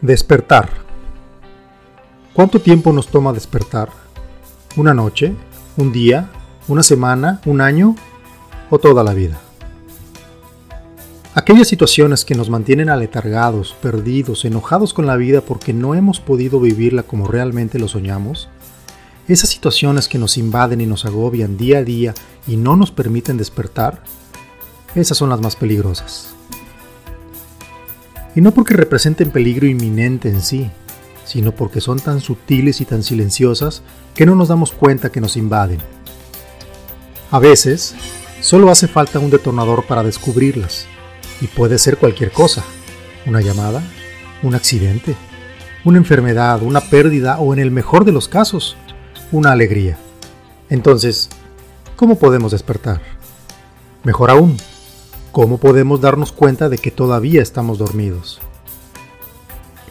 Despertar. ¿Cuánto tiempo nos toma despertar? ¿Una noche? ¿Un día? ¿Una semana? ¿Un año? ¿O toda la vida? Aquellas situaciones que nos mantienen aletargados, perdidos, enojados con la vida porque no hemos podido vivirla como realmente lo soñamos, esas situaciones que nos invaden y nos agobian día a día y no nos permiten despertar, esas son las más peligrosas y no porque representen peligro inminente en sí, sino porque son tan sutiles y tan silenciosas que no nos damos cuenta que nos invaden. A veces, solo hace falta un detonador para descubrirlas, y puede ser cualquier cosa, una llamada, un accidente, una enfermedad, una pérdida o en el mejor de los casos, una alegría. Entonces, ¿cómo podemos despertar? Mejor aún, ¿Cómo podemos darnos cuenta de que todavía estamos dormidos?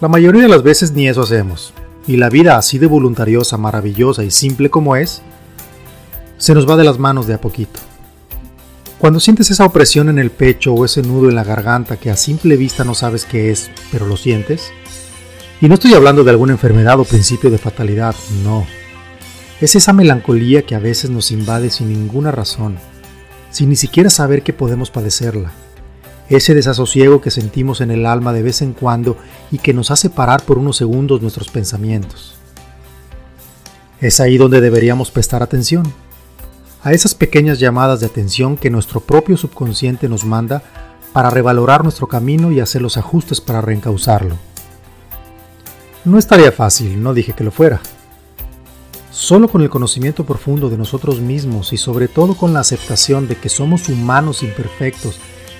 La mayoría de las veces ni eso hacemos, y la vida así de voluntariosa, maravillosa y simple como es, se nos va de las manos de a poquito. Cuando sientes esa opresión en el pecho o ese nudo en la garganta que a simple vista no sabes qué es, pero lo sientes, y no estoy hablando de alguna enfermedad o principio de fatalidad, no. Es esa melancolía que a veces nos invade sin ninguna razón sin ni siquiera saber que podemos padecerla. Ese desasosiego que sentimos en el alma de vez en cuando y que nos hace parar por unos segundos nuestros pensamientos. Es ahí donde deberíamos prestar atención, a esas pequeñas llamadas de atención que nuestro propio subconsciente nos manda para revalorar nuestro camino y hacer los ajustes para reencauzarlo. No estaría fácil, no dije que lo fuera. Solo con el conocimiento profundo de nosotros mismos y sobre todo con la aceptación de que somos humanos imperfectos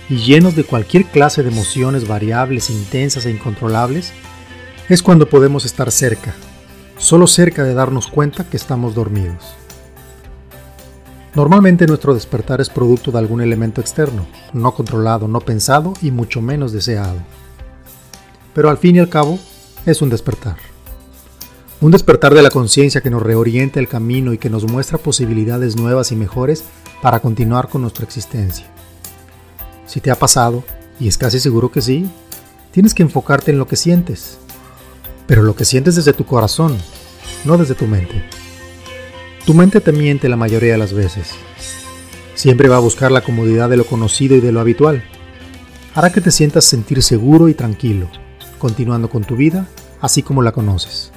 y llenos de cualquier clase de emociones variables, intensas e incontrolables, es cuando podemos estar cerca, solo cerca de darnos cuenta que estamos dormidos. Normalmente nuestro despertar es producto de algún elemento externo, no controlado, no pensado y mucho menos deseado. Pero al fin y al cabo, es un despertar. Un despertar de la conciencia que nos reorienta el camino y que nos muestra posibilidades nuevas y mejores para continuar con nuestra existencia. Si te ha pasado, y es casi seguro que sí, tienes que enfocarte en lo que sientes, pero lo que sientes desde tu corazón, no desde tu mente. Tu mente te miente la mayoría de las veces. Siempre va a buscar la comodidad de lo conocido y de lo habitual. Hará que te sientas sentir seguro y tranquilo, continuando con tu vida así como la conoces.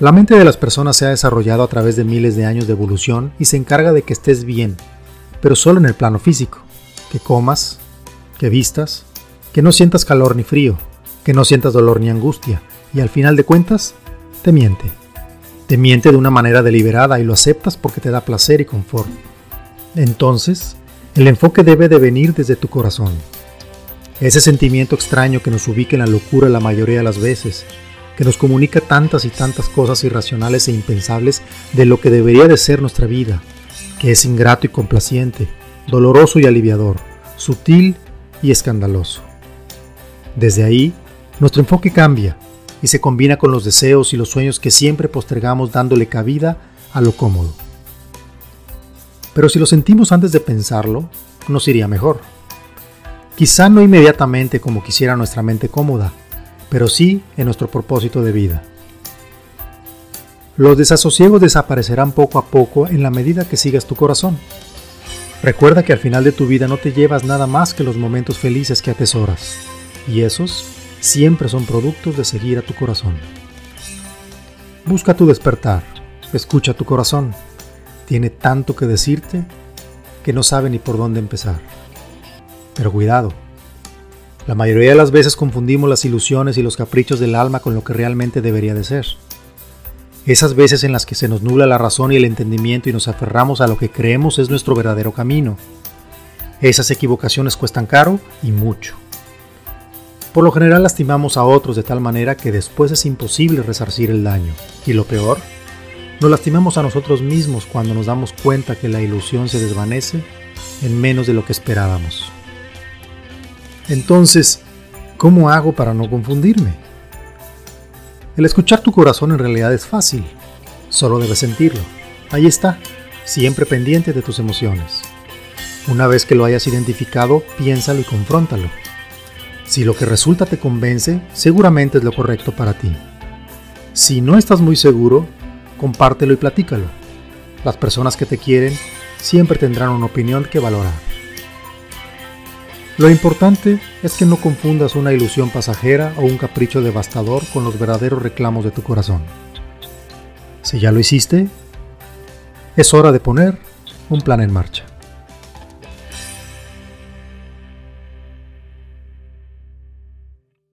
La mente de las personas se ha desarrollado a través de miles de años de evolución y se encarga de que estés bien, pero solo en el plano físico, que comas, que vistas, que no sientas calor ni frío, que no sientas dolor ni angustia, y al final de cuentas, te miente. Te miente de una manera deliberada y lo aceptas porque te da placer y confort. Entonces, el enfoque debe de venir desde tu corazón. Ese sentimiento extraño que nos ubica en la locura la mayoría de las veces, que nos comunica tantas y tantas cosas irracionales e impensables de lo que debería de ser nuestra vida, que es ingrato y complaciente, doloroso y aliviador, sutil y escandaloso. Desde ahí, nuestro enfoque cambia y se combina con los deseos y los sueños que siempre postergamos dándole cabida a lo cómodo. Pero si lo sentimos antes de pensarlo, nos iría mejor. Quizá no inmediatamente como quisiera nuestra mente cómoda, pero sí en nuestro propósito de vida. Los desasosiegos desaparecerán poco a poco en la medida que sigas tu corazón. Recuerda que al final de tu vida no te llevas nada más que los momentos felices que atesoras, y esos siempre son productos de seguir a tu corazón. Busca tu despertar, escucha tu corazón, tiene tanto que decirte que no sabe ni por dónde empezar. Pero cuidado, la mayoría de las veces confundimos las ilusiones y los caprichos del alma con lo que realmente debería de ser. Esas veces en las que se nos nubla la razón y el entendimiento y nos aferramos a lo que creemos es nuestro verdadero camino. Esas equivocaciones cuestan caro y mucho. Por lo general lastimamos a otros de tal manera que después es imposible resarcir el daño. Y lo peor, nos lastimamos a nosotros mismos cuando nos damos cuenta que la ilusión se desvanece en menos de lo que esperábamos. Entonces, ¿cómo hago para no confundirme? El escuchar tu corazón en realidad es fácil, solo debes sentirlo. Ahí está, siempre pendiente de tus emociones. Una vez que lo hayas identificado, piénsalo y confróntalo. Si lo que resulta te convence, seguramente es lo correcto para ti. Si no estás muy seguro, compártelo y platícalo. Las personas que te quieren siempre tendrán una opinión que valorar. Lo importante es que no confundas una ilusión pasajera o un capricho devastador con los verdaderos reclamos de tu corazón. Si ya lo hiciste, es hora de poner un plan en marcha.